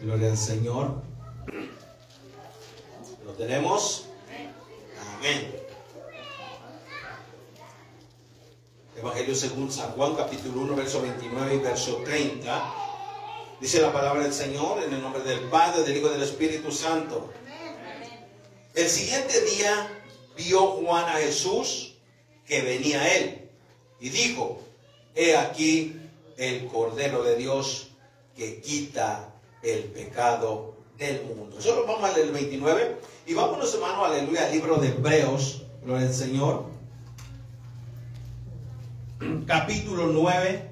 Gloria al Señor. ¿Lo tenemos? Amén. Evangelio según San Juan, capítulo 1, verso 29 y verso 30. Dice la palabra del Señor en el nombre del Padre, del Hijo y del Espíritu Santo. El siguiente día vio Juan a Jesús que venía a él y dijo, he aquí el Cordero de Dios que quita el pecado del mundo. Solo vamos a leer el 29 y vámonos hermano, aleluya, al libro de Hebreos, gloria al Señor, capítulo 9.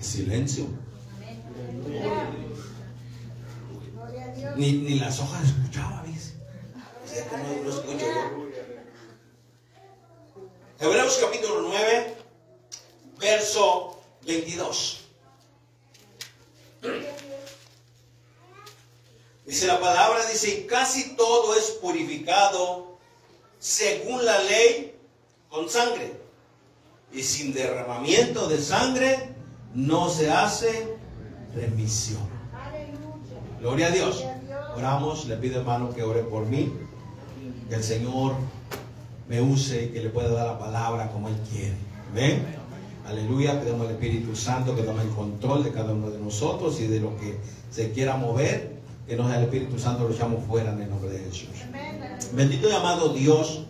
Silencio. Ni, ni las hojas escuchaba, ¿ves? No, no escucho yo. Hebreos capítulo 9, verso 22. Dice la palabra, dice, casi todo es purificado según la ley con sangre. Y sin derramamiento de sangre no se hace remisión. Gloria a Dios. Oramos, le pido hermano que ore por mí, que el Señor me use y que le pueda dar la palabra como Él quiere. Amén. Aleluya, pedimos al Espíritu Santo que tome el control de cada uno de nosotros y de lo que se quiera mover, que no sea el Espíritu Santo, lo echamos fuera en el nombre de Jesús. Bendito y amado Dios,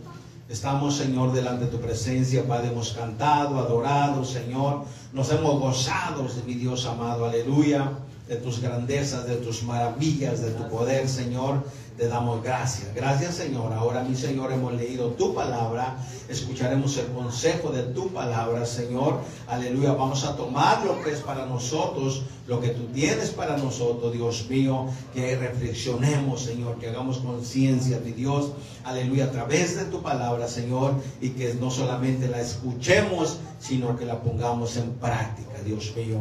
estamos Señor delante de tu presencia, Padre, hemos cantado, adorado, Señor, nos hemos gozado mi Dios amado, aleluya, de tus grandezas, de tus maravillas, de tu poder, Señor te damos gracias. Gracias Señor. Ahora mi Señor hemos leído tu palabra. Escucharemos el consejo de tu palabra, Señor. Aleluya. Vamos a tomar lo que es para nosotros, lo que tú tienes para nosotros, Dios mío. Que reflexionemos, Señor. Que hagamos conciencia, mi Dios. Aleluya. A través de tu palabra, Señor. Y que no solamente la escuchemos, sino que la pongamos en práctica, Dios mío.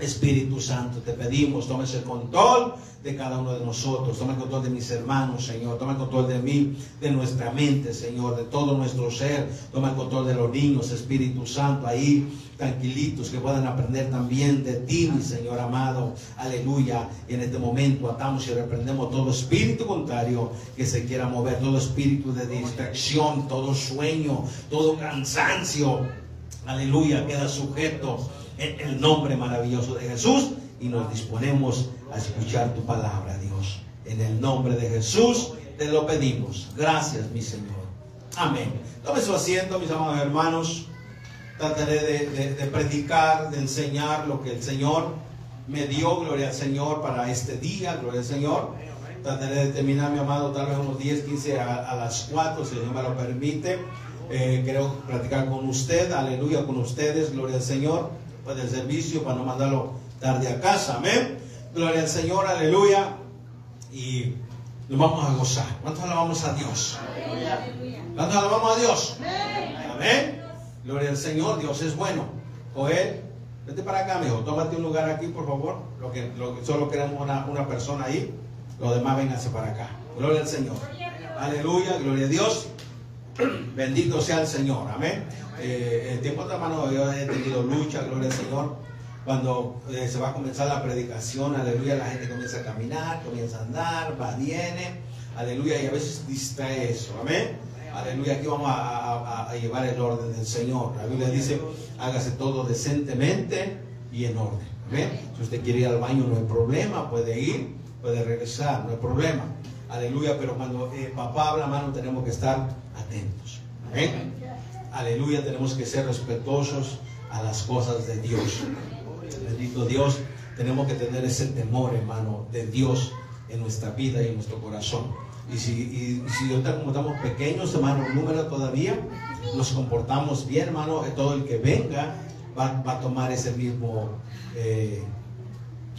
Espíritu Santo, te pedimos, tomes el control de cada uno de nosotros, toma el control de mis hermanos, Señor, toma el control de mí, de nuestra mente, Señor, de todo nuestro ser, toma el control de los niños, Espíritu Santo, ahí tranquilitos, que puedan aprender también de ti, mi Señor amado, aleluya, y en este momento atamos y reprendemos todo espíritu contrario que se quiera mover, todo espíritu de distracción, todo sueño, todo cansancio, aleluya, queda sujeto en el nombre maravilloso de Jesús y nos disponemos a escuchar tu palabra, Dios. En el nombre de Jesús te lo pedimos. Gracias, mi Señor. Amén. Tome su asiento, mis amados hermanos. Trataré de, predicar, de enseñar lo que el Señor me dio, gloria al Señor, para este día, gloria al Señor. Trataré de terminar, mi amado, tal vez unos 10, 15 a, las 4, si Señor me lo permite. Eh, quiero platicar con usted, aleluya, con ustedes, gloria al Señor pues, del servicio para no mandarlo tarde a casa. Amén. Gloria al Señor, aleluya. Y nos vamos a gozar. ¿Cuántos alabamos a Dios? ¿Cuántos alabamos a Dios? Amén. Gloria al Señor, Dios es bueno. Joel, vete para acá, mijo. Tómate un lugar aquí, por favor. Lo que, solo queremos una, una persona ahí. Los demás vénganse para acá. Gloria al Señor. Aleluya, gloria a Dios. Bendito sea el Señor. Amén. Eh, el tiempo de mano yo he tenido lucha, gloria al Señor. Cuando eh, se va a comenzar la predicación, aleluya, la gente comienza a caminar, comienza a andar, va, viene, aleluya, y a veces distrae eso, amén. Aleluya, aquí vamos a, llevar el orden del Señor. La Biblia dice, hágase todo decentemente y en orden. ¿amén? Si usted quiere ir al baño, no hay problema, puede ir, puede regresar, no hay problema. Aleluya, pero cuando eh, papá habla, mano, tenemos que estar atentos. Amén. Aleluya, tenemos que ser respetuosos a las cosas de Dios. Bendito Dios, tenemos que tener ese temor, hermano, de Dios en nuestra vida y en nuestro corazón. Y si, y, si como estamos pequeños, hermano, número todavía, nos comportamos bien, hermano, todo el que venga va, a tomar ese mismo, eh,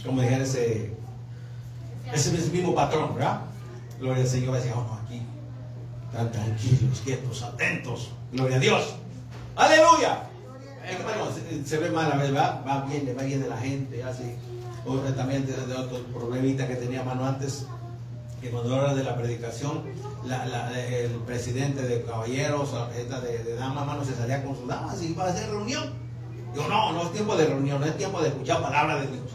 como ese, ese mismo patrón, ¿verdad? Gloria al Señor, va a decir, oh, no, aquí, están tranquilos, quietos, atentos. Gloria a Dios. Aleluya. se, ve mal, ¿verdad? Va bien, le va bien de la gente, así. O también de, otro problemita que tenía mano antes. que cuando habla de la predicación, el presidente de caballeros, la de, de damas, mano, se salía con sus damas y iba a hacer reunión. Yo no, no es tiempo de reunión, no es tiempo de escuchar palabra de Dios.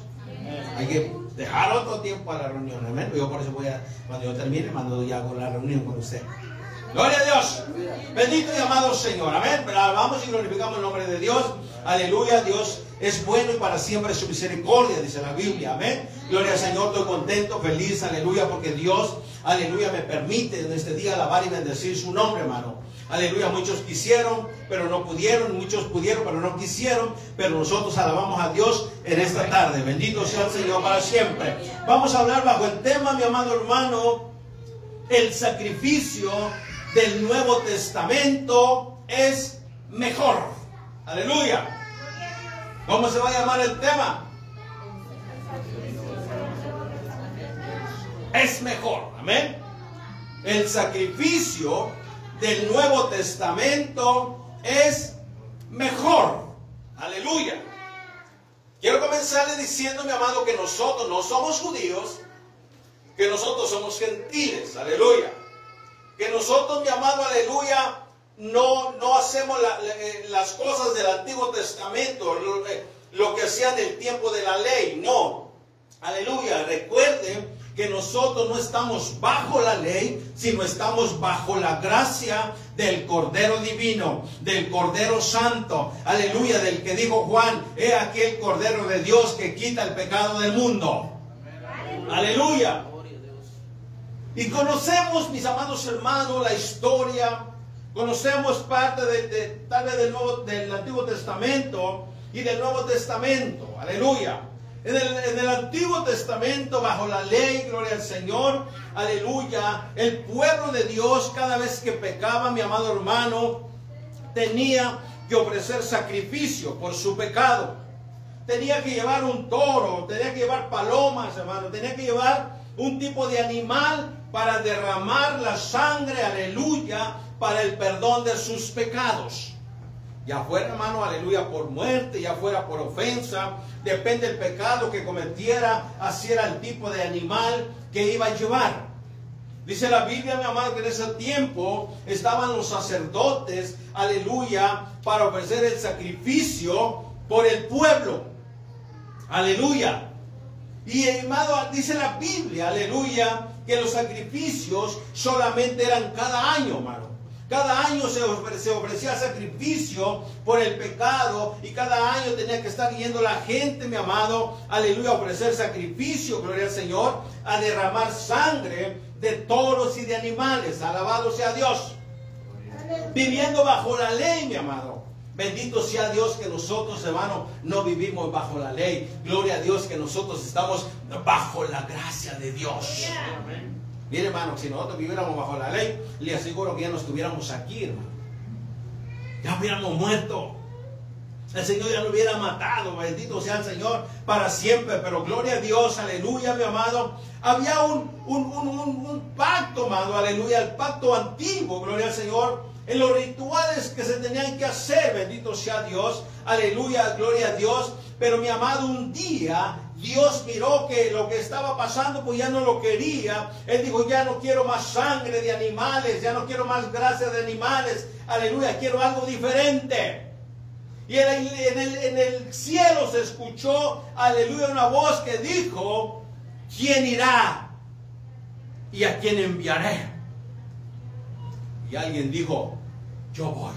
Hay que dejar otro tiempo a la reunión, amén. Yo por eso voy a, cuando yo termine, mando ya con la reunión con usted. Gloria a Dios. Bendito y amado Señor. Amén. Vamos y glorificamos el nombre de Dios. Aleluya. Dios es bueno y para siempre su misericordia, dice la Biblia. Amén. Gloria al Señor. Estoy contento, feliz. Aleluya. Porque Dios, aleluya, me permite en este día alabar y bendecir su nombre, hermano. Aleluya, muchos quisieron, pero no pudieron, muchos pudieron, pero no quisieron, pero nosotros alabamos a Dios en esta tarde. Bendito sea el Señor para siempre. Vamos a hablar bajo el tema, mi amado hermano, el sacrificio del Nuevo Testamento es mejor. Aleluya. ¿Cómo se va a llamar el tema? Es mejor. Amén. El sacrificio del Nuevo Testamento es mejor. Aleluya. Quiero comenzarle diciendo, mi amado, que nosotros no somos judíos, que nosotros somos gentiles. Aleluya. Que nosotros, mi amado, aleluya, no, no hacemos eh, las cosas del Antiguo Testamento, lo, eh, lo que hacían en el tiempo de la ley. No. Aleluya. Recuerden que nosotros no estamos bajo la ley, sino estamos bajo la gracia del Cordero Divino, del Cordero Santo, aleluya, del que dijo Juan, he aquí el Cordero de Dios que quita el pecado del mundo. Aleluya. Y conocemos, mis amados hermanos, la historia, conocemos parte de, tal vez del, Nuevo, del Antiguo Testamento y del Nuevo Testamento. Aleluya. En el, Antiguo Testamento, bajo la ley, gloria al Señor, aleluya, el pueblo de Dios cada vez que pecaba, mi amado hermano, tenía que ofrecer sacrificio por su pecado. Tenía que llevar un toro, tenía que llevar palomas, hermano, tenía que llevar un tipo de animal para derramar la sangre, aleluya, para el perdón de sus pecados. Ya fuera, hermano, aleluya, por muerte, ya fuera por ofensa, depende del pecado que cometiera, así era el tipo de animal que iba a llevar. Dice la Biblia, mi amado, que en ese tiempo estaban los sacerdotes, aleluya, para ofrecer el sacrificio por el pueblo. Aleluya. Y amado, dice la Biblia, aleluya, que los sacrificios solamente eran cada año, hermano. Cada año se, ofrecía sacrificio por el pecado y cada año tenía que estar yendo la gente, mi amado, aleluya, a ofrecer sacrificio, gloria al Señor, a derramar sangre de toros y de animales. Alabado sea Dios. Viviendo bajo la ley, mi amado. Bendito sea Dios que nosotros, hermano, no vivimos bajo la ley. Gloria a Dios que nosotros estamos bajo la gracia de Dios. Amén. Mire, hermano, si nosotros viviéramos bajo la ley, le aseguro que ya no estuviéramos aquí, hermano. Ya hubiéramos muerto. El Señor ya lo hubiera matado, bendito sea el Señor para siempre. Pero gloria a Dios, aleluya, mi amado. Había un, un, un pacto, amado, aleluya, el pacto antiguo, gloria al Señor. En los rituales que se tenían que hacer, bendito sea Dios, aleluya, gloria a Dios. Pero mi amado, un día Dios miró que lo que estaba pasando, pues ya no lo quería. Él dijo, ya no quiero más sangre de animales, ya no quiero más grasa de animales. Aleluya, quiero algo diferente. Y en el, en el cielo se escuchó, aleluya, una voz que dijo, ¿quién irá? ¿Y a quién enviaré? Y alguien dijo, yo voy.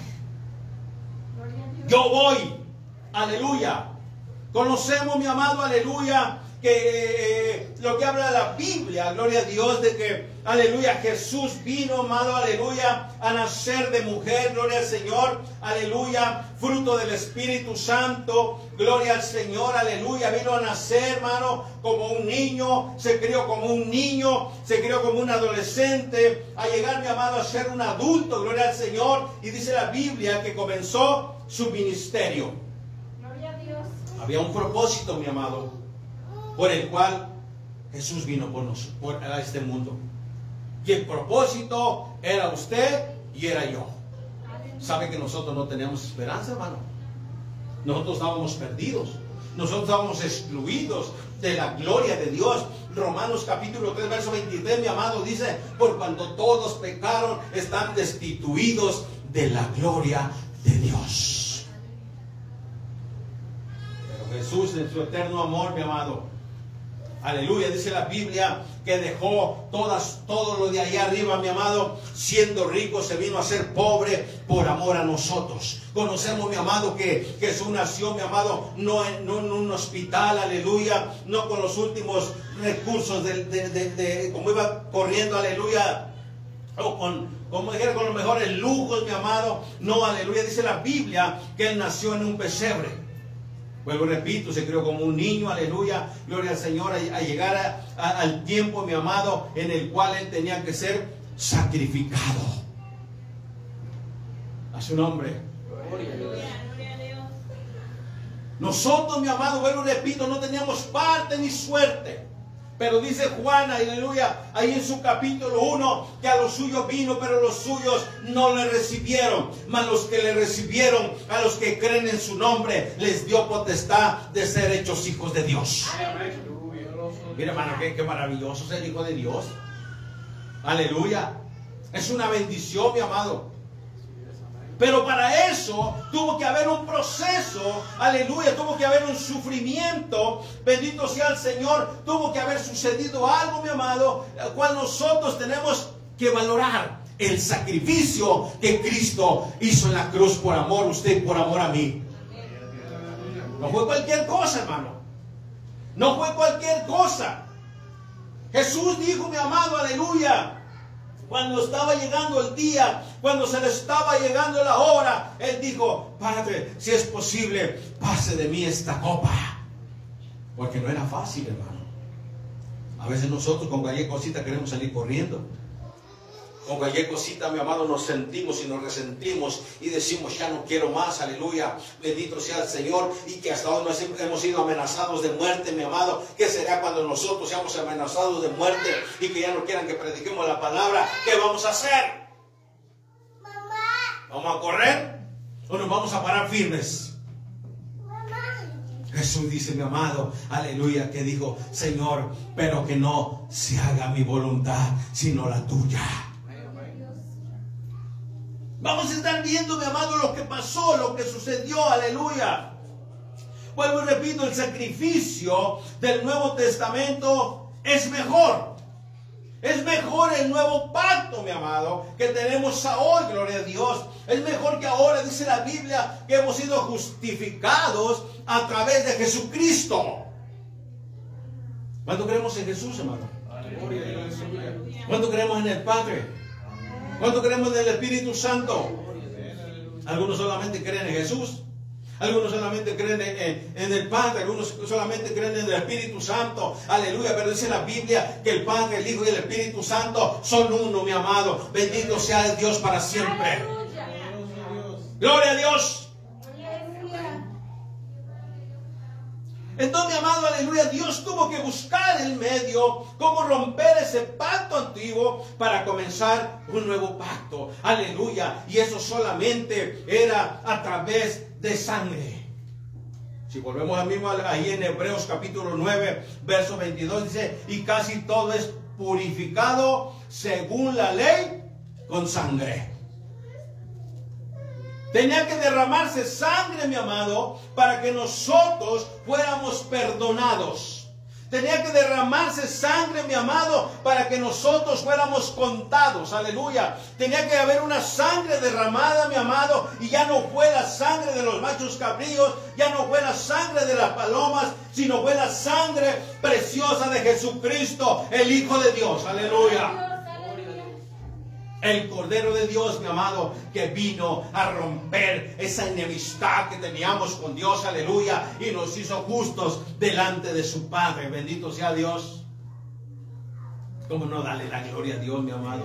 Yo voy. Aleluya. Conocemos, mi amado, aleluya, que eh, lo que habla la Biblia, gloria a Dios, de que, aleluya, Jesús vino, amado, aleluya, a nacer de mujer, gloria al Señor, aleluya, fruto del Espíritu Santo, gloria al Señor, aleluya, vino a nacer, hermano, como un niño, se crió como un niño, se crió como un adolescente, a llegar, mi amado, a ser un adulto, gloria al Señor, y dice la Biblia que comenzó su ministerio. Había un propósito, mi amado, por el cual Jesús vino por, nosotros, a este mundo. Y el propósito era usted y era yo. ¿Sabe que nosotros no teníamos esperanza, hermano? Nosotros estábamos perdidos. Nosotros estábamos excluidos. de la gloria de Dios. Romanos capítulo 3, verso 23, mi amado, dice, por cuando todos pecaron, están destituidos de la gloria de Dios. Pero Jesús en su eterno amor, mi amado, Aleluya, dice la Biblia que dejó todas, todo lo de ahí arriba, mi amado, siendo rico, se vino a ser pobre por amor a nosotros. Conocemos, mi amado, que Jesús nació, mi amado, no en, un hospital, aleluya, no con los últimos recursos de, de, como iba corriendo, aleluya, o con, como dijera, con los mejores lujos, mi amado. No, aleluya, dice la Biblia que él nació en un pesebre. Vuelvo, repito, se creó como un niño, aleluya, gloria al Señor, a, llegar al tiempo, mi amado, en el cual él tenía que ser sacrificado. A su nombre. Nosotros, mi amado, vuelvo, repito, no teníamos parte ni suerte. Pero dice Juan, aleluya, ahí en su capítulo 1, que a los suyos vino, pero los suyos no le recibieron. Mas los que le recibieron, a los que creen en su nombre, les dio potestad de ser hechos hijos de Dios. Mira, hermano, qué, qué maravilloso ser hijo de Dios. Aleluya. Es una bendición, mi amado. Pero para eso tuvo que haber un proceso, aleluya, tuvo que haber un sufrimiento, bendito sea el Señor, tuvo que haber sucedido algo, mi amado, el cual nosotros tenemos que valorar el sacrificio que Cristo hizo en la cruz por amor, usted por amor a mí. No fue cualquier cosa, hermano. No fue cualquier cosa. Jesús dijo, mi amado, aleluya, cuando estaba llegando el día, cuando se le estaba llegando la hora, él dijo, Padre, si es posible, pase de mí esta copa. Porque no era fácil, hermano. A veces nosotros con cualquier cosita queremos salir corriendo. Con cualquier cosita, mi amado, nos sentimos y nos resentimos y decimos, ya no quiero más, aleluya, bendito sea el Señor, y que hasta hoy nos hemos sido amenazados de muerte, mi amado. ¿Qué será cuando nosotros seamos amenazados de muerte y que ya no quieran que prediquemos la palabra? ¿Qué vamos a hacer? ¿Vamos a correr o nos vamos a parar firmes? Jesús dice, mi amado, aleluya, que dijo, Señor, pero que no se haga mi voluntad, sino la tuya. Vamos a estar viendo, mi amado, lo que pasó, lo que sucedió, aleluya. Vuelvo y repito, el sacrificio del Nuevo Testamento es mejor. Es mejor el nuevo pacto, mi amado, que tenemos ahora, gloria a Dios. Es mejor que ahora, dice la Biblia, que hemos sido justificados a través de Jesucristo. ¿Cuánto creemos en Jesús, hermano? ¿Cuánto creemos en el Padre? ¿Cuánto creemos en el Espíritu Santo? Algunos solamente creen en Jesús. Algunos solamente creen en, el Padre, algunos solamente creen en el Espíritu Santo. Aleluya, pero dice la Biblia que el Padre, el Hijo y el Espíritu Santo son uno, mi amado. Bendito sea el Dios para siempre. Gloria a Dios. Entonces, amado, aleluya, Dios tuvo que buscar el medio, cómo romper ese pacto antiguo para comenzar un nuevo pacto. Aleluya. Y eso solamente era a través de sangre. Si volvemos al mismo ahí en Hebreos capítulo 9, verso 22, dice, y casi todo es purificado según la ley con sangre. Tenía que derramarse sangre, mi amado, para que nosotros fuéramos perdonados. Tenía que derramarse sangre, mi amado, para que nosotros fuéramos contados. Aleluya. Tenía que haber una sangre derramada, mi amado, y ya no fue la sangre de los machos cabríos, ya no fue la sangre de las palomas, sino fue la sangre preciosa de Jesucristo, el Hijo de Dios. Aleluya. El Cordero de Dios, mi amado, que vino a romper esa enemistad que teníamos con Dios, aleluya, y nos hizo justos delante de su Padre. Bendito sea Dios. ¿Cómo no darle la gloria a Dios, mi amado?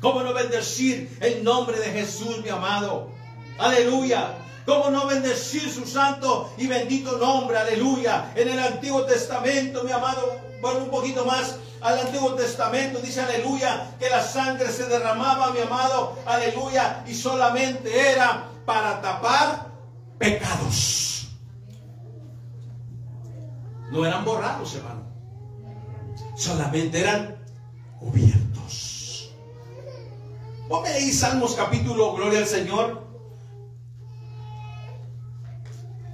¿Cómo no bendecir el nombre de Jesús, mi amado? Aleluya. ¿Cómo no bendecir su santo y bendito nombre? Aleluya. En el Antiguo Testamento, mi amado, bueno, un poquito más al Antiguo Testamento, dice aleluya, que la sangre se derramaba, mi amado, aleluya, y solamente era para tapar pecados. No eran borrados, hermano. Solamente eran cubiertos. Ponme ahí Salmos capítulo, gloria al Señor.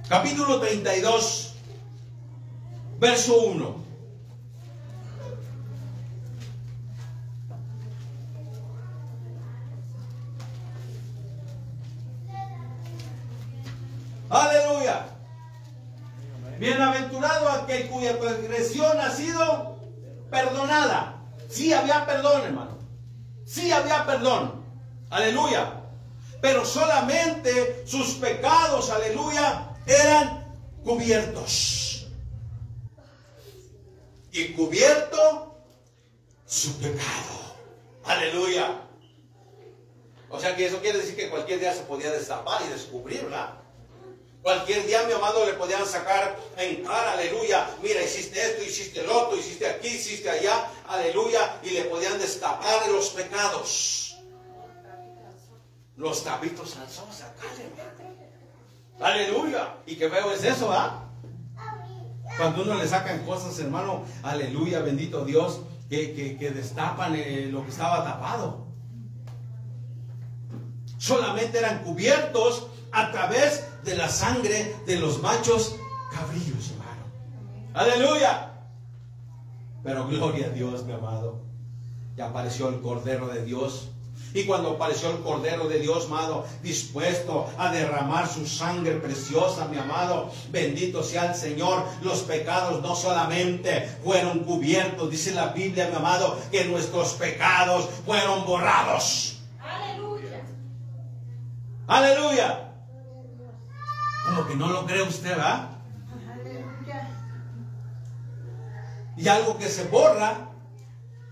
Capítulo 32, verso 1. Aleluya. Bienaventurado aquel cuya transgresión ha sido perdonada. Sí había perdón, hermano. Sí había perdón. Aleluya. Pero solamente sus pecados, aleluya, eran cubiertos. Y cubierto su pecado. Aleluya. O sea que eso quiere decir que cualquier día se podía destapar y descubrir, ¿verdad? Cualquier día, mi amado, le podían sacar en cara, aleluya. Mira, hiciste esto, hiciste lo otro, hiciste aquí, hiciste allá, aleluya. Y le podían destapar los pecados. Los tapitos al sol, sacarle, Aleluya. Y qué veo es eso, ¿ah? Cuando uno le sacan cosas, hermano, aleluya, bendito Dios, que, destapan eh, lo que estaba tapado. Solamente eran cubiertos a través de la sangre de los machos cabrillos, hermano. Aleluya. Pero gloria a Dios, mi amado. Ya apareció el Cordero de Dios. Y cuando apareció el Cordero de Dios, amado, dispuesto a derramar su sangre preciosa, mi amado, bendito sea el Señor, los pecados no solamente fueron cubiertos, dice la Biblia, mi amado, que nuestros pecados fueron borrados. Aleluya. Aleluya. Como que no lo cree usted, ¿va? Y algo que se borra,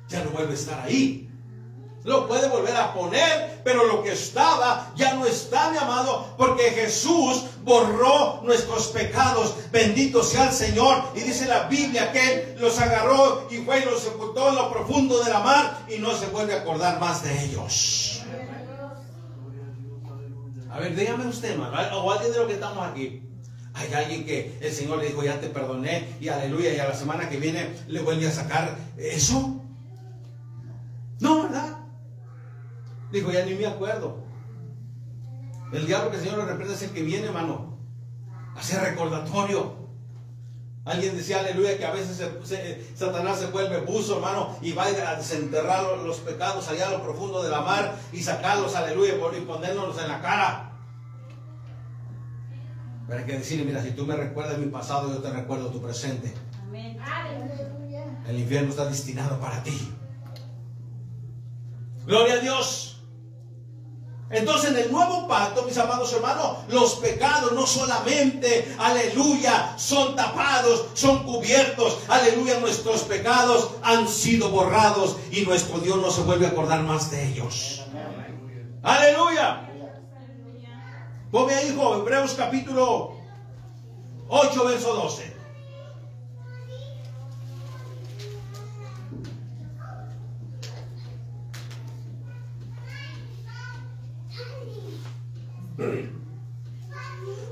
ya no vuelve a estar ahí. Lo puede volver a poner, pero lo que estaba ya no está, mi amado, porque Jesús borró nuestros pecados. Bendito sea el Señor. Y dice la Biblia que Él los agarró y fue y los sepultó en lo profundo de la mar y no se vuelve a acordar más de ellos. A ver, dígame usted, hermano, o alguien de los que estamos aquí. Hay alguien que el Señor le dijo, ya te perdoné, y aleluya, y a la semana que viene le vuelve a sacar eso. No, ¿verdad? Dijo, ya ni me acuerdo. El diablo que el Señor le reprende es el que viene, hermano. Hace recordatorio. Alguien decía, aleluya, que a veces Satanás se vuelve buzo, hermano, y va a desenterrar los pecados allá a lo profundo de la mar y sacarlos, aleluya, y ponernos en la cara. Pero hay que decirle, mira, si tú me recuerdas mi pasado, yo te recuerdo tu presente. Amén. El infierno está destinado para ti. Gloria a Dios. Entonces en el nuevo pacto, mis amados hermanos, los pecados no solamente, aleluya, son tapados, son cubiertos, aleluya, nuestros pecados han sido borrados y nuestro Dios no se vuelve a acordar más de ellos. Aleluya. Ponme ahí, Hebreos capítulo 8, verso 12.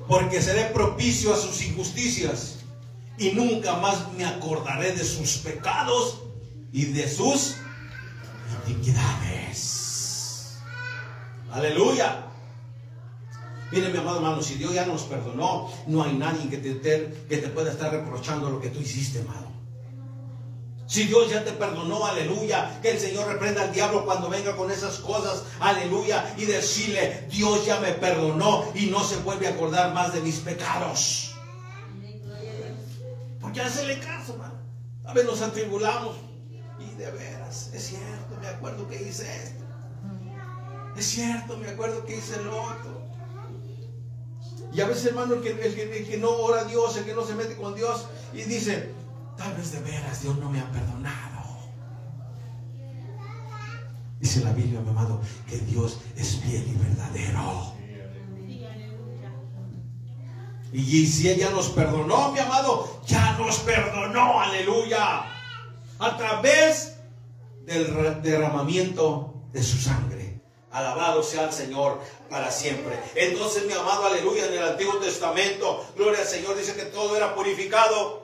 Porque seré propicio a sus injusticias y nunca más me acordaré de sus pecados y de sus iniquidades. Aleluya. Mire, mi amado hermano, si Dios ya nos perdonó, no hay nadie que te, que te pueda estar reprochando lo que tú hiciste, hermano. Si Dios ya te perdonó, aleluya, que el Señor reprenda al diablo cuando venga con esas cosas, aleluya, y decirle, Dios ya me perdonó y no se vuelve a acordar más de mis pecados. Porque hacerle caso, hermano. A veces nos atribulamos y de veras, es cierto, me acuerdo que hice esto. Es cierto, me acuerdo que hice lo otro. Y a veces, hermano, el que, el que no ora a Dios, el que no se mete con Dios y dice, Tal vez de veras Dios no me ha perdonado. Dice la Biblia, mi amado, que Dios es fiel y verdadero. Y si ella nos perdonó, mi amado, ya nos perdonó, aleluya. A través del derramamiento de su sangre. Alabado sea el Señor para siempre. Entonces, mi amado, aleluya, en el Antiguo Testamento, gloria al Señor, dice que todo era purificado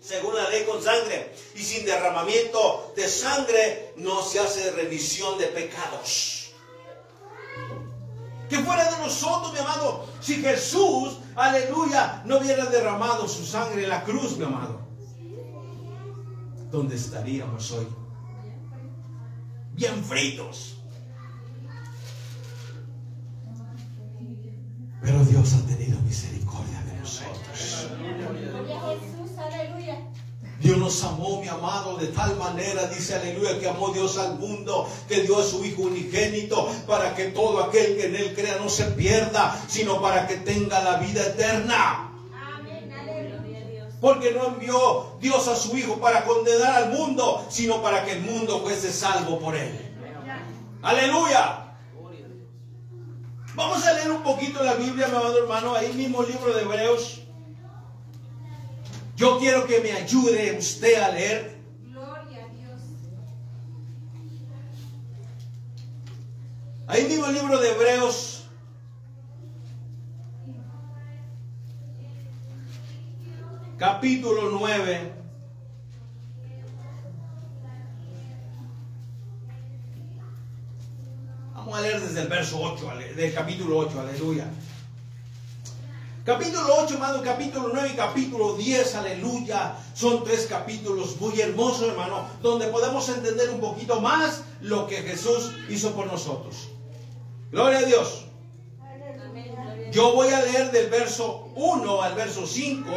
según la ley con sangre. Y sin derramamiento de sangre no se hace remisión de pecados. Que fuera de nosotros, mi amado, si Jesús, aleluya, no hubiera derramado su sangre en la cruz, mi amado. ¿Dónde estaríamos hoy? Bien fritos. Pero Dios ha tenido misericordia de nosotros. Dios nos amó, mi amado, de tal manera, dice aleluya, que amó Dios al mundo, que dio a su Hijo unigénito, para que todo aquel que en Él crea no se pierda, sino para que tenga la vida eterna. Porque no envió Dios a su Hijo para condenar al mundo, sino para que el mundo fuese salvo por Él. Aleluya. Vamos a leer un poquito la Biblia, mi amado hermano, ahí mismo libro de Hebreos. Yo quiero que me ayude usted a leer. Gloria a Dios. Ahí mismo el libro de Hebreos. Capítulo 9. Vamos a leer desde el verso 8, del capítulo 8, aleluya. Capítulo 8, hermano, capítulo 9 y capítulo 10, aleluya. Son tres capítulos muy hermosos, hermano, donde podemos entender un poquito más lo que Jesús hizo por nosotros. Gloria a Dios. Yo voy a leer del verso 1 al verso 5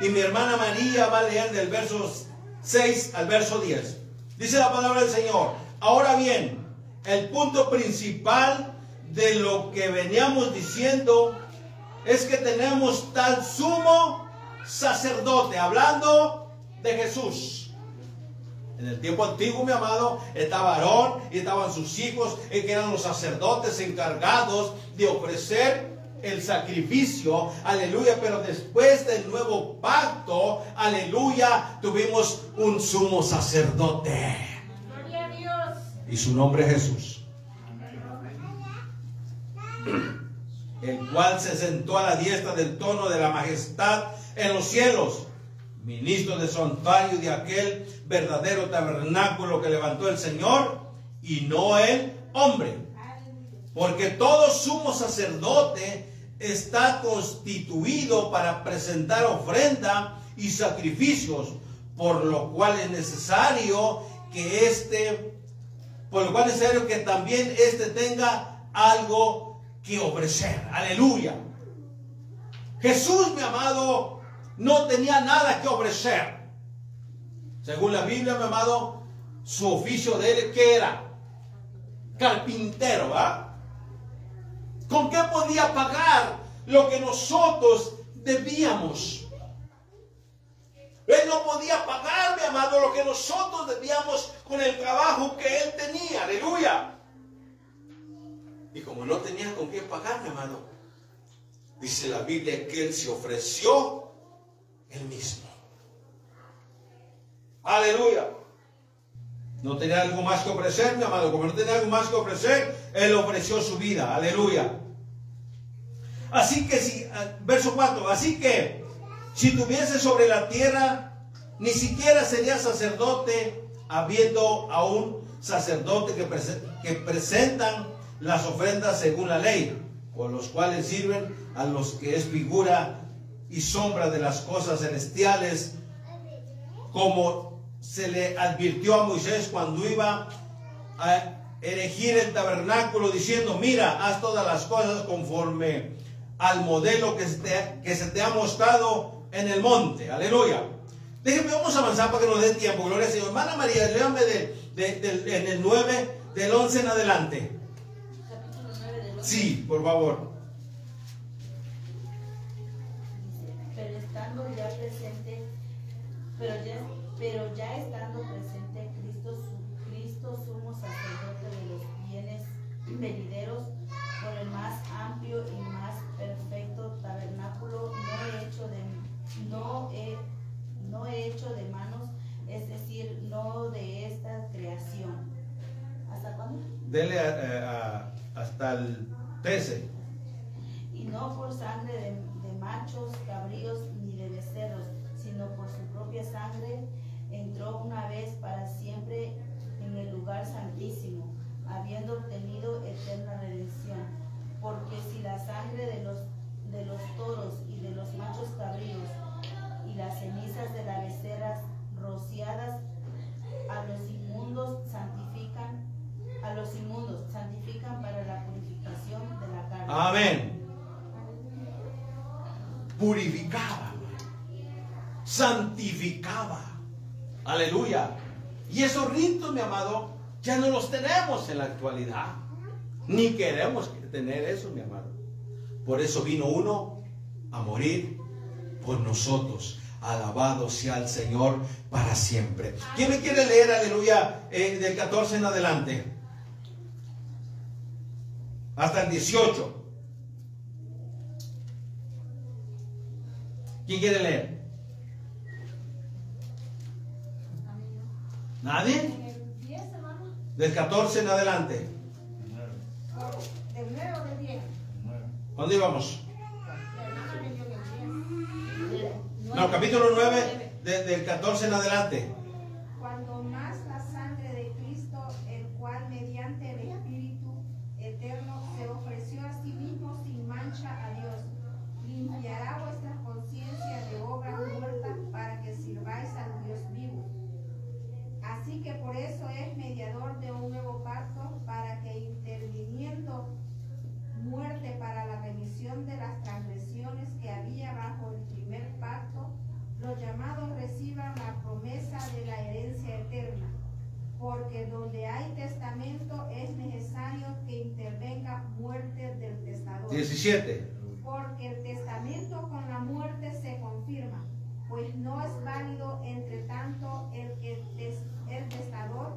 y mi hermana María va a leer del verso 6 al verso 10. Dice la palabra del Señor. Ahora bien, el punto principal de lo que veníamos diciendo es que tenemos tal sumo sacerdote, hablando de Jesús. En el tiempo antiguo, mi amado, estaba Aarón y estaban sus hijos, que eran los sacerdotes encargados de ofrecer el sacrificio, aleluya, pero después del nuevo pacto, aleluya, tuvimos un sumo sacerdote. Gloria a Dios. Y su nombre es Jesús el cual se sentó a la diestra del trono de la majestad en los cielos, ministro de santuario de aquel verdadero tabernáculo que levantó el Señor y no el hombre. Porque todo sumo sacerdote está constituido para presentar ofrenda y sacrificios, por lo cual es necesario que este, por lo cual es necesario que también éste tenga algo que ofrecer. Aleluya. Jesús, mi amado, no tenía nada que ofrecer. Según la Biblia, mi amado, su oficio de él, ¿qué era? Carpintero, ¿va? ¿Con qué podía pagar lo que nosotros debíamos? Él no podía pagar, mi amado, lo que nosotros debíamos con el trabajo que él tenía. Aleluya. Y como no tenía con qué pagar, amado, dice la Biblia que él se ofreció él mismo. Aleluya. No tenía algo más que ofrecer, mi amado. Como no tenía algo más que ofrecer, él ofreció su vida. Aleluya. Así que si, ah, verso 4, así que si tuviese sobre la tierra, ni siquiera sería sacerdote, habiendo aún sacerdote que, que presentan las ofrendas según la ley, con los cuales sirven a los que es figura y sombra de las cosas celestiales, como se le advirtió a Moisés cuando iba a erigir el tabernáculo, diciendo, mira, haz todas las cosas conforme al modelo que se te, ha mostrado en el monte. Aleluya. Déjenme, vamos a avanzar para que nos dé tiempo. Gloria al Señor. Hermana María, léame de, en el 9, del 11 en adelante. Sí, por favor. Pero estando ya presente, pero ya, pero ya estando presente Cristo, Cristo sumo sacerdote de los bienes venideros por el más amplio y más perfecto tabernáculo no hecho de no he, no hecho de manos, es decir, no de esta creación. ¿Hasta cuándo? Dele hasta el y no por sangre de, machos, cabríos, ni de becerros, sino por su propia sangre, entró una vez para siempre en el lugar santísimo, habiendo obtenido eterna redención. Porque si la sangre de los, de los toros y de los machos cabríos y las cenizas de las becerras rociadas a los inmundos santifican, a los inmundos santifican para la purificación de la carne. Amén. Purificaba, santificaba. Aleluya. Y esos ritos, mi amado, ya no los tenemos en la actualidad. Ni queremos tener eso, mi amado. Por eso vino uno a morir por nosotros. Alabado sea el Señor para siempre. ¿Quién me quiere leer, aleluya, eh, del 14 en adelante? Hasta el 18. ¿Quién quiere leer? ¿Nadie? En el 10, hermano. Del 14 en adelante. ¿Del 9 o del 10? ¿Dónde íbamos? La hermana leyó del 10. No, capítulo 9, de- del 14 en adelante. Cuando más la sangre de Cristo, el cual mediante el Espíritu eterno se ofreció a sí mismo sin mancha a Dios, limpiará vuestras conciencias de obras muertas para que sirváis al Dios vivo. Así que por eso es mediador de un nuevo pacto, para que interviniendo muerte para la remisión de las transgresiones que había bajo el primer pacto, los llamados reciban la promesa de la herencia eterna. Porque donde hay testamento es necesario que intervenga muerte del testador. 17. Porque el testamento con la muerte se confirma, pues no es válido entre tanto el que tes- el testador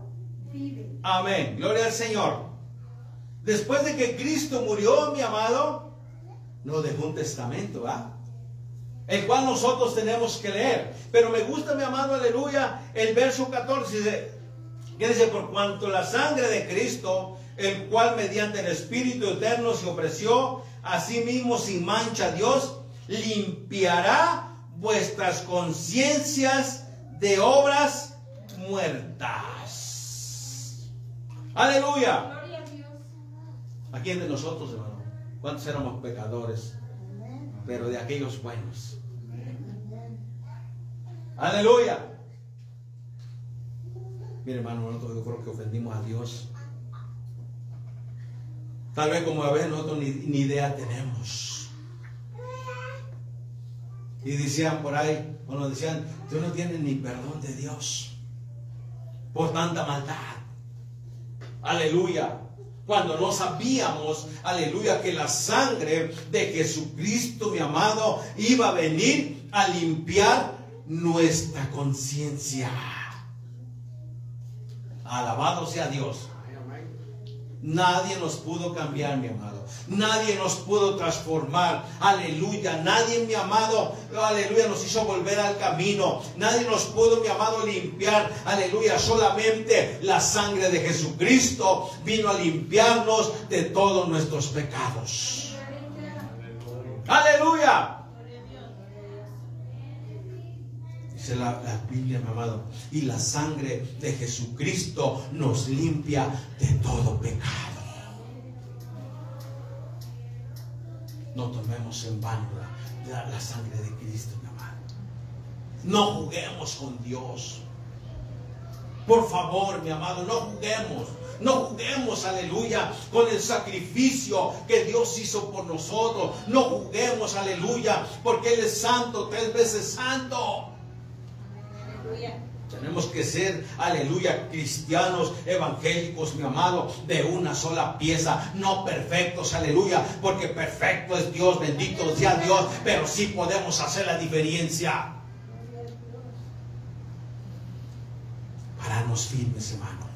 vive. Amén. Gloria al Señor. Después de que Cristo murió, mi amado, nos dejó un testamento, ¿ah? El cual nosotros tenemos que leer. Pero me gusta, mi amado, aleluya, el verso 14 dice, que dice, por cuanto la sangre de Cristo, el cual mediante el Espíritu eterno se ofreció a sí mismo sin mancha a Dios, limpiará vuestras conciencias de obras muertas. Aleluya. ¿A quién de nosotros, hermano? ¿Cuántos éramos pecadores? Pero de aquellos buenos. Aleluya. Mire, hermano, nosotros yo creo que ofendimos a Dios. Tal vez como a veces nosotros ni, ni idea tenemos. Y decían por ahí, o nos decían, tú no tienes ni perdón de Dios por tanta maldad. Aleluya. Cuando no sabíamos, aleluya, que la sangre de Jesucristo, mi amado, iba a venir a limpiar nuestra conciencia. Alabado sea Dios. Nadie nos pudo cambiar, mi amado. Nadie nos pudo transformar. Aleluya. Nadie, mi amado, aleluya, nos hizo volver al camino. Nadie nos pudo, mi amado, limpiar. Aleluya. Solamente la sangre de Jesucristo vino a limpiarnos de todos nuestros pecados. Aleluya. La, Biblia, mi amado. Y la sangre de Jesucristo nos limpia de todo pecado. No tomemos en vano la sangre de Cristo, mi amado. No juguemos con Dios. Por favor, mi amado, no juguemos. No juguemos, aleluya, con el sacrificio que Dios hizo por nosotros. No juguemos, aleluya, porque Él es santo, tres veces santo. Tenemos que ser, aleluya, cristianos evangélicos, mi amado, de una sola pieza, no perfectos, aleluya, porque perfecto es Dios, bendito sea Dios, pero sí podemos hacer la diferencia. Pararnos firmes, hermano.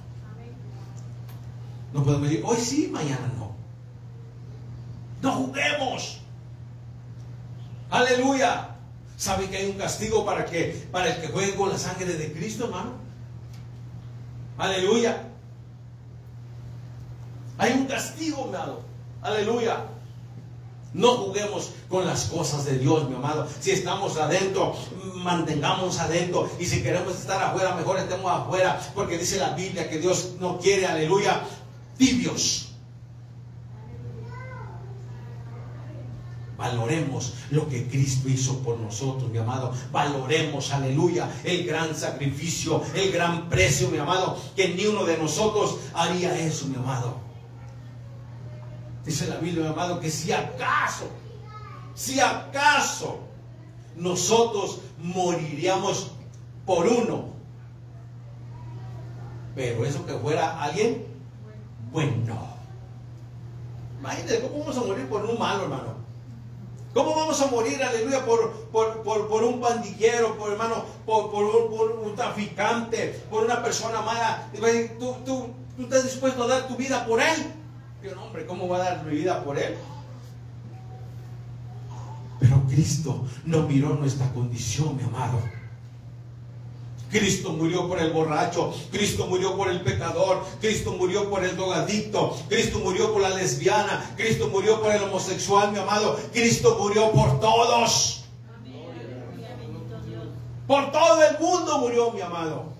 No podemos decir, hoy sí, mañana no. No juguemos. Aleluya. ¿Sabe que hay un castigo para que para el que juegue con la sangre de Cristo, hermano? Aleluya. Hay un castigo, hermano. Aleluya. No juguemos con las cosas de Dios, mi amado. Si estamos adentro, mantengamos adentro. Y si queremos estar afuera, mejor estemos afuera. Porque dice la Biblia que Dios no quiere, aleluya, tibios. Valoremos lo que Cristo hizo por nosotros, mi amado. Valoremos, aleluya, el gran sacrificio, el gran precio, mi amado, que ni uno de nosotros haría eso, mi amado. Dice la Biblia, mi amado, que si acaso, si acaso nosotros moriríamos por uno, pero eso que fuera alguien bueno. Imagínate, ¿cómo vamos a morir por un malo, hermano? ¿Cómo vamos a morir, aleluya, por, por, un pandillero, por hermano, por, un, traficante, por una persona mala? ¿Tú, tú, tú estás dispuesto a dar tu vida por él. Pero hombre, ¿cómo va a dar mi vida por él? Pero Cristo no miró nuestra condición, mi amado. Cristo murió por el borracho, Cristo murió por el pecador, Cristo murió por el drogadicto, Cristo murió por la lesbiana, Cristo murió por el homosexual, mi amado, Cristo murió por todos. Por todo el mundo murió, mi amado.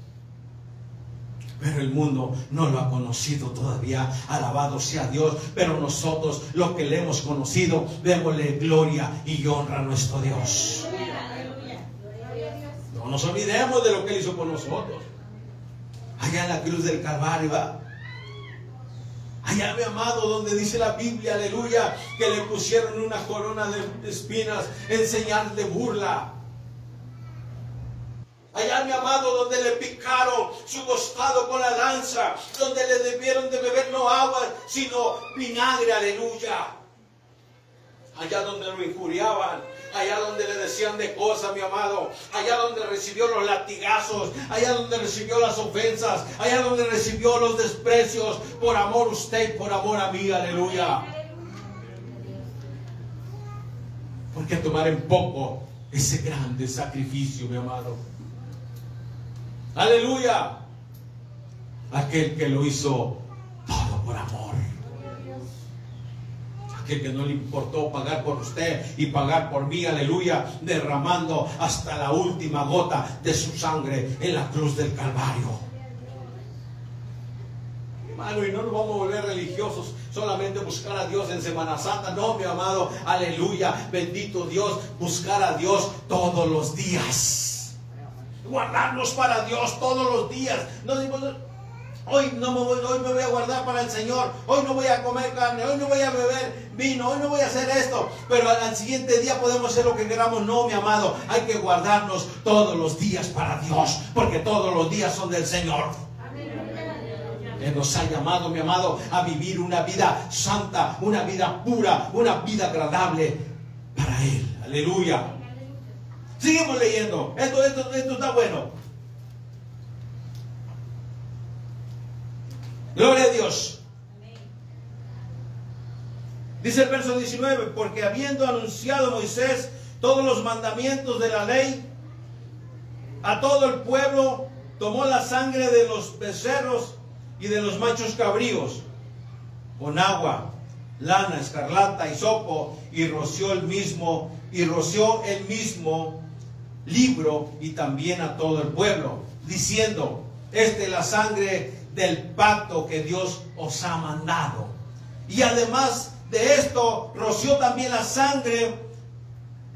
Pero el mundo no lo ha conocido todavía. Alabado sea Dios. Pero nosotros, los que le hemos conocido, démosle gloria y honra a nuestro Dios. No nos olvidemos de lo que Él hizo por nosotros. Allá en la cruz del Calvario, Allá, mi amado, donde dice la Biblia, aleluya, que le pusieron una corona de espinas en señal de burla. Allá, mi amado, donde le picaron su costado con la lanza, donde le debieron de beber no agua, sino vinagre, aleluya. Allá donde lo injuriaban, allá donde le decían de cosas, mi amado, allá donde recibió los latigazos, allá donde recibió las ofensas, allá donde recibió los desprecios, por amor usted, por amor a mí, aleluya. ¿Por qué tomar en poco ese grande sacrificio, mi amado? Aleluya. Aquel que lo hizo todo por amor que, no le importó pagar por usted y pagar por mí, aleluya, derramando hasta la última gota de su sangre en la cruz del Calvario. Hermano, y no nos vamos a volver religiosos solamente buscar a Dios en Semana Santa. No, mi amado, aleluya, bendito Dios, buscar a Dios todos los días. Guardarnos para Dios todos los días. No Hoy, no me voy, hoy me voy a guardar para el Señor. Hoy no voy a comer carne. Hoy no voy a beber vino. Hoy no voy a hacer esto. Pero al, siguiente día podemos hacer lo que queramos. No, mi amado. Hay que guardarnos todos los días para Dios. Porque todos los días son del Señor. Él nos ha llamado, mi amado, a vivir una vida santa, una vida pura, una vida agradable para Él. Aleluya. Seguimos leyendo. Esto, esto, esto está bueno. Gloria a Dios. Dice el verso 19, porque habiendo anunciado Moisés todos los mandamientos de la ley, a todo el pueblo tomó la sangre de los becerros y de los machos cabríos con agua, lana, escarlata y sopo y roció el mismo y roció el mismo libro y también a todo el pueblo, diciendo, este es la sangre del pacto que Dios os ha mandado. Y además de esto, roció también la sangre,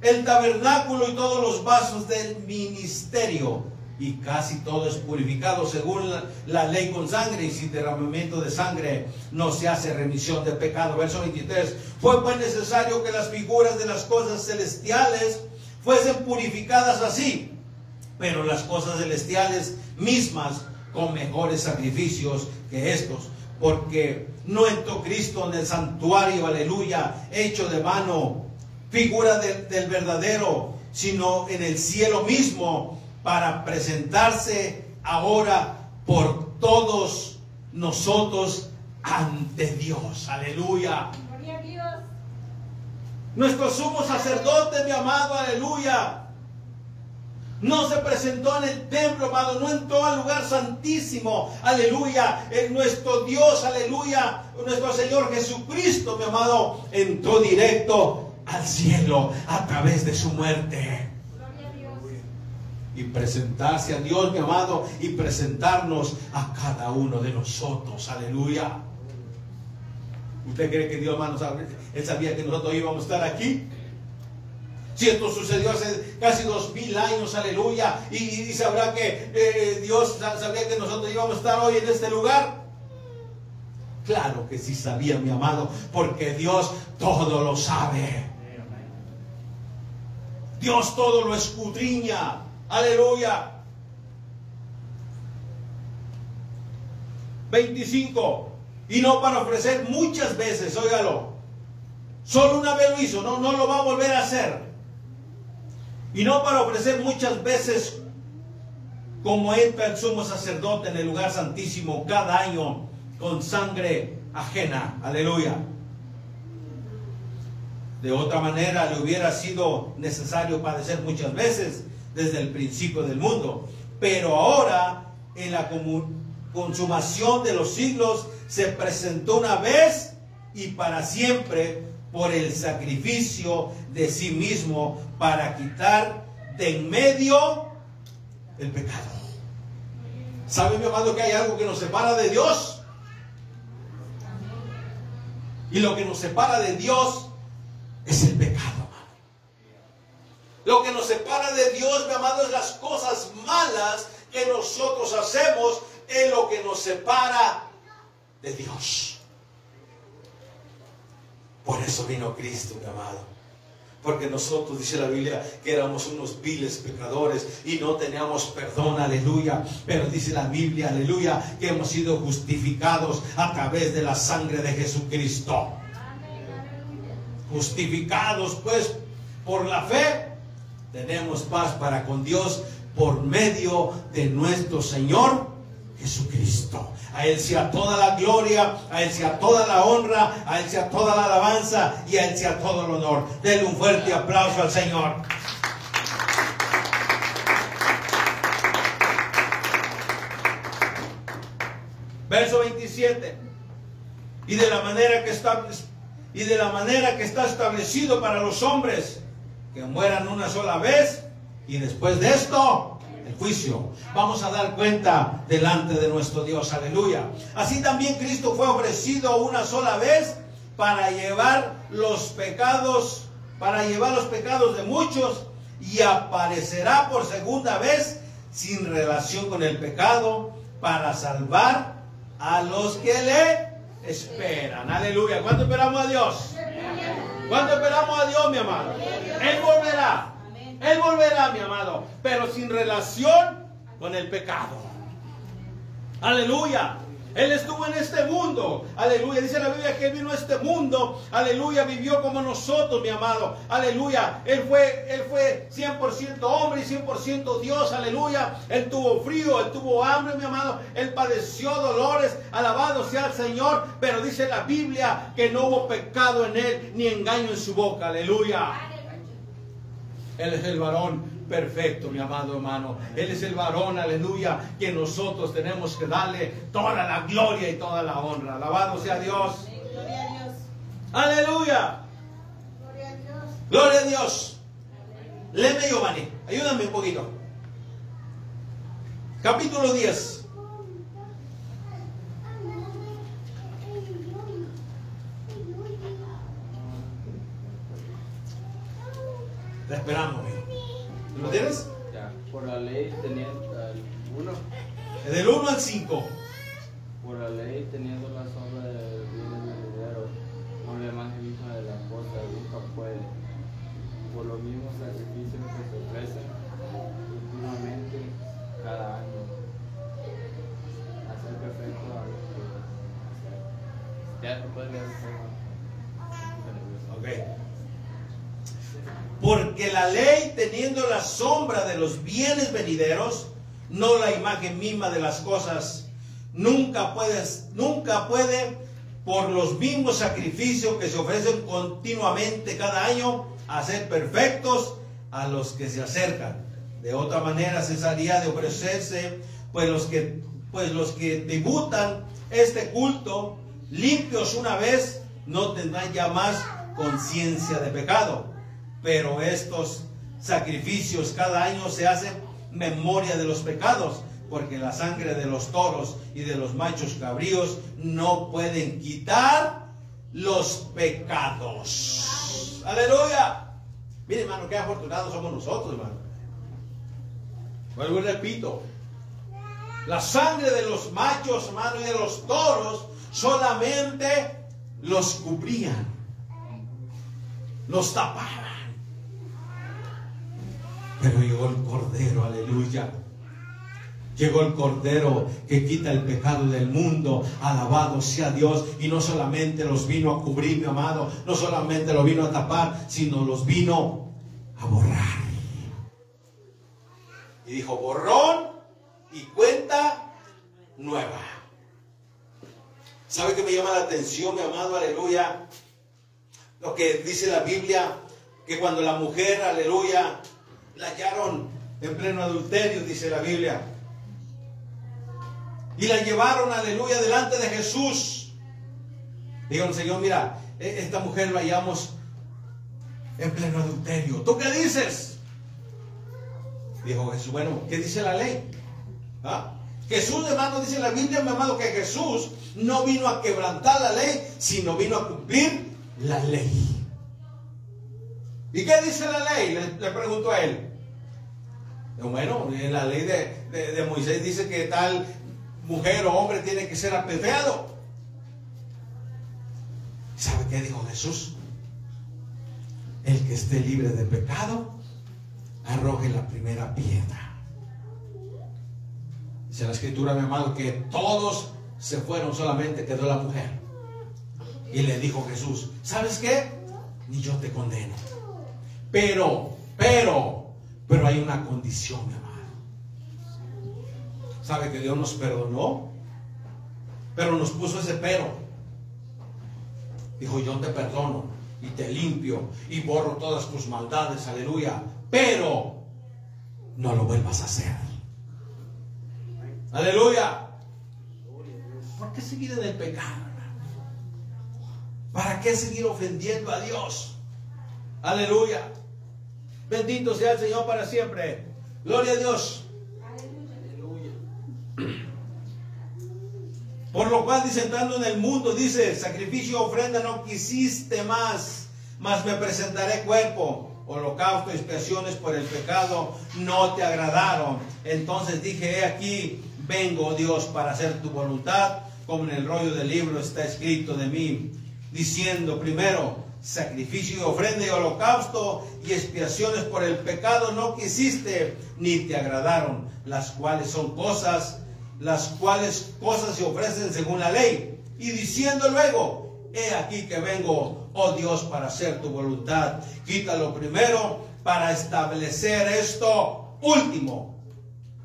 el tabernáculo y todos los vasos del ministerio. Y casi todo es purificado según la, ley con sangre y sin derramamiento de sangre no se hace remisión de pecado. Verso 23. Fue pues necesario que las figuras de las cosas celestiales fuesen purificadas así, pero las cosas celestiales mismas con mejores sacrificios que estos, porque no entró Cristo en el santuario, aleluya, hecho de mano, figura del verdadero, sino en el cielo mismo, para presentarse ahora por todos nosotros ante Dios, aleluya. Nuestro sumo sacerdote, mi amado, aleluya no se presentó en el templo, amado, no entró al lugar santísimo, aleluya, en nuestro Dios, aleluya, nuestro Señor Jesucristo, mi amado, entró directo al cielo a través de su muerte. Y presentarse a Dios, mi amado, y presentarnos a cada uno de nosotros. Aleluya. ¿Usted cree que Dios, hermano, él sabía que nosotros íbamos a estar aquí? Si esto sucedió hace casi dos mil años, aleluya, y, sabrá que eh, Dios sa- sabía que nosotros íbamos a estar hoy en este lugar. Claro que sí sabía, mi amado, porque Dios todo lo sabe. Dios todo lo escudriña. Aleluya. 25. Y no para ofrecer muchas veces, óigalo. Solo una vez lo hizo, no, no lo va a volver a hacer. Y no para ofrecer muchas veces como entra el sumo sacerdote en el lugar santísimo cada año con sangre ajena. Aleluya. De otra manera le hubiera sido necesario padecer muchas veces desde el principio del mundo. Pero ahora, en la consumación de los siglos, se presentó una vez y para siempre por el sacrificio de sí mismo para quitar de en medio el pecado. ¿Sabe mi amado que hay algo que nos separa de Dios? Y lo que nos separa de Dios es el pecado, amado. Lo que nos separa de Dios, mi amado, es las cosas malas que nosotros hacemos, es lo que nos separa de Dios. Por eso vino Cristo, mi amado. Porque nosotros, dice la Biblia, que éramos unos viles pecadores y no teníamos perdón, aleluya. Pero dice la Biblia, aleluya, que hemos sido justificados a través de la sangre de Jesucristo. Justificados pues por la fe, tenemos paz para con Dios por medio de nuestro Señor Jesucristo. A Él sea toda la gloria, a Él sea toda la honra, a Él sea toda la alabanza y a Él sea todo el honor. Denle un fuerte aplauso al Señor. Verso 27. Y de la manera que está y de la manera que está establecido para los hombres que mueran una sola vez y después de esto el juicio. Vamos a dar cuenta delante de nuestro Dios, aleluya. Así también Cristo fue ofrecido una sola vez para llevar los pecados, para llevar los pecados de muchos y aparecerá por segunda vez sin relación con el pecado para salvar a los que le esperan. Aleluya. ¿Cuánto esperamos a Dios? ¿Cuánto esperamos a Dios, mi amado? Él volverá. Él volverá, mi amado, pero sin relación con el pecado. Aleluya. Él estuvo en este mundo. Aleluya. Dice la Biblia que él vino a este mundo. Aleluya. Vivió como nosotros, mi amado. Aleluya. Él fue, él fue 100% hombre y 100% Dios. Aleluya. Él tuvo frío, él tuvo hambre, mi amado. Él padeció dolores. Alabado sea el Señor. Pero dice la Biblia que no hubo pecado en él ni engaño en su boca. Aleluya. Él es el varón perfecto, mi amado hermano. Él es el varón, aleluya, que nosotros tenemos que darle toda la gloria y toda la honra. Alabado sea Dios. Gloria a Dios. Aleluya. Gloria a Dios. Gloria a Dios. Léeme Giovanni, ayúdame un poquito. Capítulo 10. Te esperamos, amigo. ¿Lo tienes? Ya, por la ley teniendo al uno, Del 1 al 5. por la ley teniendo la sombra del bien venidero, no le más misma de la cosa nunca puede. Por los mismos sacrificios que se ofrecen continuamente cada año, hacer perfecto a los que ya no puede hacer. Ok. Porque la ley, teniendo la sombra de los bienes venideros, no la imagen misma de las cosas, nunca nunca puede, por los mismos sacrificios que se ofrecen continuamente cada año, hacer perfectos a los que se acercan. De otra manera cesaría de ofrecerse, pues los que, pues los que este culto, limpios una vez, no tendrán ya más conciencia de pecado. Pero estos sacrificios cada año se hacen memoria de los pecados, porque la sangre de los toros y de los machos cabríos no pueden quitar los pecados. Aleluya. Mire, hermano, qué afortunados somos nosotros, hermano. Vuelvo y repito. La sangre de los machos, hermano, y de los toros solamente los cubrían. Los tapaban. Pero llegó el Cordero, aleluya. Llegó el Cordero que quita el pecado del mundo. Alabado sea Dios. Y no solamente los vino a cubrir, mi amado. No solamente los vino a tapar, sino los vino a borrar. Y dijo, borrón y cuenta nueva. ¿Sabe qué me llama la atención, mi amado? Aleluya. Lo que dice la Biblia, que cuando la mujer, aleluya, la hallaron en pleno adulterio, dice la Biblia. Y la llevaron, aleluya, delante de Jesús. Dijeron, Señor, mira, e- esta mujer la hallamos en pleno adulterio. ¿Tú qué dices? Dijo Jesús, bueno, ¿qué dice la ley? ¿Ah? Jesús, hermano, dice la Biblia, mi amado, que Jesús no vino a quebrantar la ley, sino vino a cumplir la ley. ¿Y qué dice la ley? Le, le preguntó a él. Bueno, en la ley de, de- Moisés dice que tal mujer o hombre tiene que ser apedreado. ¿Sabe qué dijo Jesús? El que esté libre de pecado, arroje la primera piedra. Dice la escritura, mi amado, que todos se fueron, solamente quedó la mujer. Y le dijo Jesús, ¿sabes qué? Ni yo te condeno. Pero, pero, pero hay una condición, mi amado. ¿Sabe que Dios nos perdonó? Pero nos puso ese pero. Dijo, yo te perdono y te limpio y borro todas tus maldades, aleluya. Pero no lo vuelvas a hacer. Aleluya. ¿Por qué seguir en el pecado? ¿Para qué seguir ofendiendo a Dios? Aleluya. Bendito sea el Señor para siempre. Gloria a Dios. Por lo cual, dice, entrando en el mundo, dice, sacrificio, ofrenda no quisiste más, mas me presentaré cuerpo, holocausto, expiaciones por el pecado, no te agradaron. Entonces dije, he aquí, vengo, Dios, para hacer tu voluntad, como en el rollo del libro está escrito de mí, diciendo, primero, sacrificio y ofrenda y holocausto y expiaciones por el pecado no quisiste, ni te agradaron, las cuales son cosas las cuales cosas se ofrecen según la ley. Y diciendo luego, he aquí que vengo, oh Dios, para hacer tu voluntad. Quítalo primero para establecer esto último.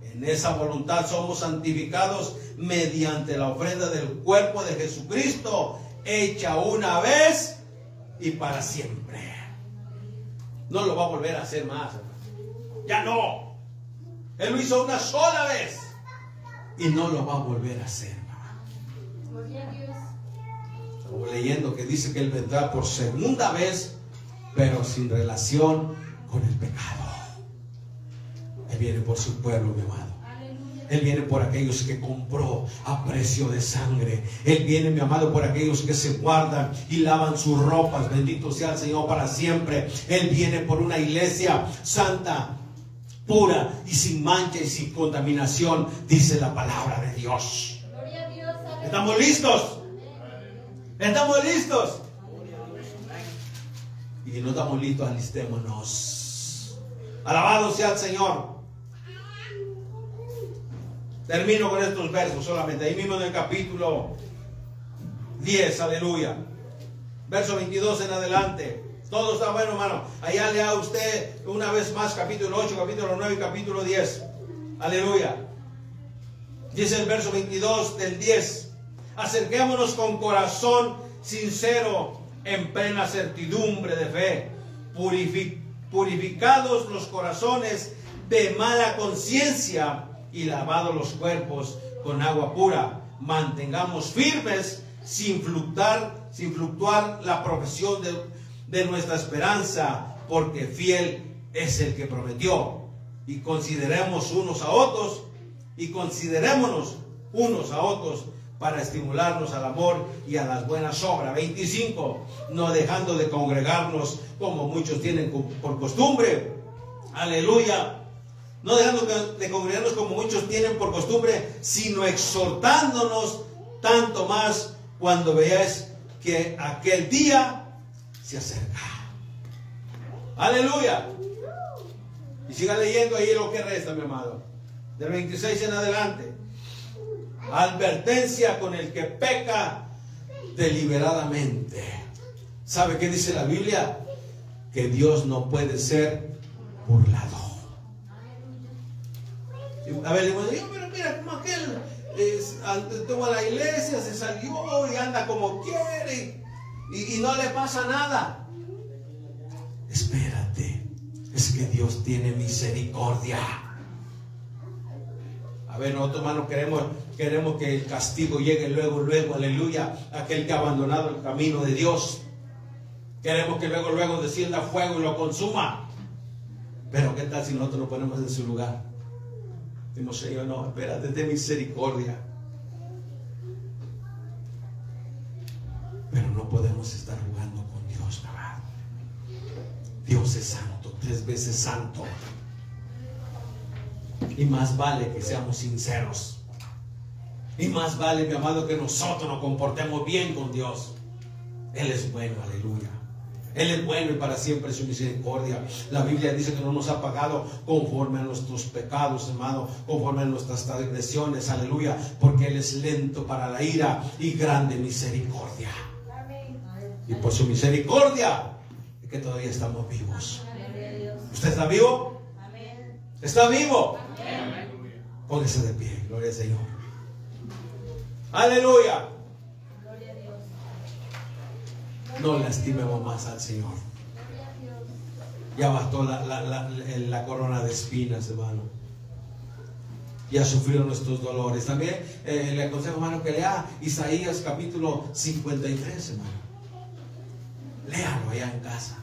En esa voluntad somos santificados mediante la ofrenda del cuerpo de Jesucristo, hecha una vez y para siempre. No lo va a volver a hacer más. Ya no. Él lo hizo una sola vez y no lo va a volver a hacer. Estamos leyendo que dice que Él vendrá por segunda vez, pero sin relación con el pecado. Él viene por su pueblo, mi amado. Él viene por aquellos que compró a precio de sangre. Él viene, mi amado, por aquellos que se guardan y lavan sus ropas. Bendito sea el Señor para siempre. Él viene por una iglesia santa, pura y sin mancha y sin contaminación, dice la palabra de Dios. Gloria a Dios. aleluya. ¿Estamos listos? ¿Estamos listos? Y no estamos listos, alistémonos. Alabado sea el Señor. Termino con estos versos solamente. Ahí mismo en el capítulo 10, aleluya. Verso 22 en adelante. Todo está bueno, hermano. Allá lea usted una vez más capítulo 8, capítulo 9 y capítulo 10. Aleluya. Dice el verso 22 del 10. Acerquémonos con corazón sincero en plena certidumbre de fe, purifi- purificados los corazones de mala conciencia y lavados los cuerpos con agua pura. Mantengamos firmes sin fluctuar, sin fluctuar la profesión de, de nuestra esperanza, porque fiel es el que prometió. Y consideremos unos a otros y considerémonos unos a otros para estimularnos al amor y a las buenas obras. 25. No dejando de congregarnos como muchos tienen por costumbre. Aleluya. No dejando de congregarnos como muchos tienen por costumbre, sino exhortándonos tanto más cuando veáis que aquel día se acerca. Aleluya. Y siga leyendo ahí lo que resta, mi amado. Del 26 en adelante. Advertencia con el que peca deliberadamente. ¿Sabe qué dice la Biblia? Que Dios no puede ser burlado. A ver, digo, pero mira, como aquel es, tuvo la iglesia, se salió y anda como quiere y, no le pasa nada. Espérate, es que Dios tiene misericordia. A ver, nosotros hermanos queremos, queremos que el castigo llegue luego, luego, aleluya, aquel que ha abandonado el camino de Dios. Queremos que luego, luego descienda fuego y lo consuma. Pero ¿qué tal si nosotros nos ponemos en su lugar? Decimos, Señor, no, espérate, de misericordia. Pero no podemos estar jugando con Dios, ¿verdad? Dios es santo, tres veces santo. Y más vale que seamos sinceros. Y más vale, mi amado, que nosotros nos comportemos bien con Dios. Él es bueno, aleluya. Él es bueno y para siempre su misericordia. La Biblia dice que no nos ha pagado conforme a nuestros pecados, hermano, conforme a nuestras transgresiones, aleluya, porque Él es lento para la ira y grande misericordia. Y por su misericordia es que todavía estamos vivos. ¿Usted está vivo? ¿Está vivo? Póngase de pie, gloria al Señor. Aleluya. No lastimemos más al Señor. Ya bastó la, corona de espinas, hermano. Ya sufrió nuestros dolores. También eh, le aconsejo, hermano, que lea Isaías capítulo 53, hermano. Léalo allá en casa.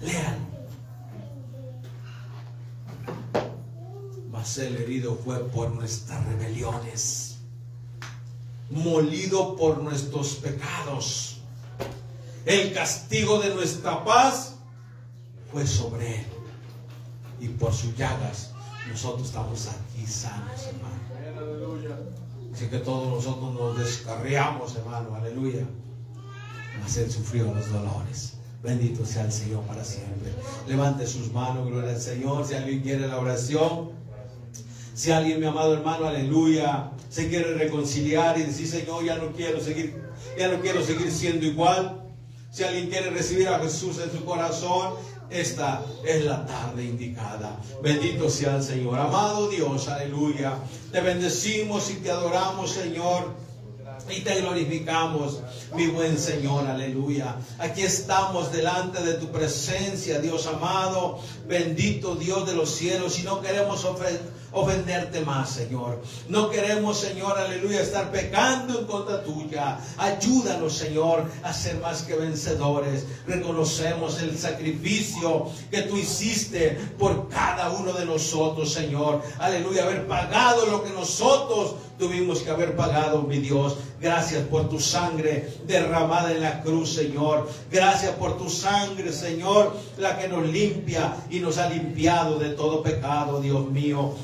Léalo. Mas el herido fue por nuestras rebeliones, molido por nuestros pecados el castigo de nuestra paz fue sobre él. Y por sus llagas nosotros estamos aquí sanos, hermano. Así que todos nosotros nos descarriamos, hermano, aleluya. Mas él sufrió los dolores. Bendito sea el Señor para siempre. Levante sus manos, gloria al Señor. Si alguien quiere la oración, si alguien, mi amado hermano, aleluya, se quiere reconciliar y decir, Señor, ya no quiero seguir, ya no quiero seguir siendo igual. Si alguien quiere recibir a Jesús en su corazón, esta es la tarde indicada. Bendito sea el Señor. Amado Dios, aleluya. Te bendecimos y te adoramos, Señor. Y te glorificamos, mi buen Señor, aleluya. Aquí estamos delante de tu presencia, Dios amado, bendito Dios de los cielos, y no queremos ofrecer ofenderte más, Señor. No queremos, Señor, aleluya, estar pecando en contra tuya. Ayúdanos, Señor, a ser más que vencedores. Reconocemos el sacrificio que tú hiciste por cada uno de nosotros, Señor. Aleluya, haber pagado lo que nosotros tuvimos que haber pagado, mi Dios. Gracias por tu sangre derramada en la cruz, Señor. Gracias por tu sangre, Señor, la que nos limpia y nos ha limpiado de todo pecado, Dios mío.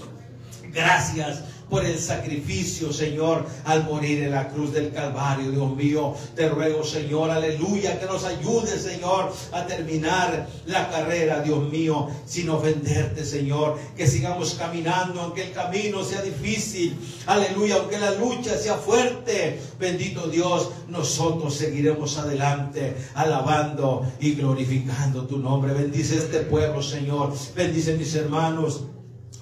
Gracias por el sacrificio, Señor, al morir en la cruz del Calvario, Dios mío. Te ruego, Señor, aleluya, que nos ayude, Señor, a terminar la carrera, Dios mío, sin ofenderte, Señor. Que sigamos caminando, aunque el camino sea difícil, aleluya, aunque la lucha sea fuerte. Bendito Dios, nosotros seguiremos adelante, alabando y glorificando tu nombre. Bendice este pueblo, Señor. Bendice mis hermanos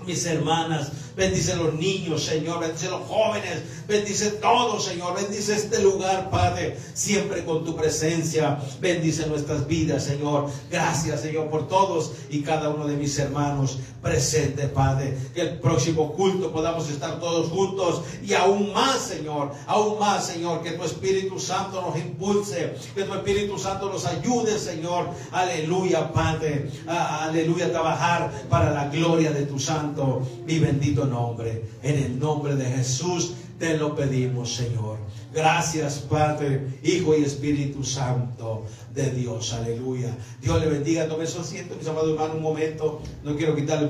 mis hermanas, bendice los niños, Señor, bendice los jóvenes, bendice todo, Señor, bendice este lugar, Padre, siempre con tu presencia, bendice nuestras vidas, Señor. Gracias, Señor, por todos y cada uno de mis hermanos presentes, Padre. Que el próximo culto podamos estar todos juntos y aún más, Señor, aún más, Señor, que tu Espíritu Santo nos impulse, que tu Espíritu Santo nos ayude, Señor. Aleluya, Padre. Aleluya, trabajar para la gloria de tu santo bendito nombre. En el nombre de Jesús te lo pedimos, Señor. Gracias, Padre, Hijo y Espíritu Santo de Dios. Aleluya. Dios le bendiga. Tome su asiento, mis amados hermanos, un momento. No quiero quitarle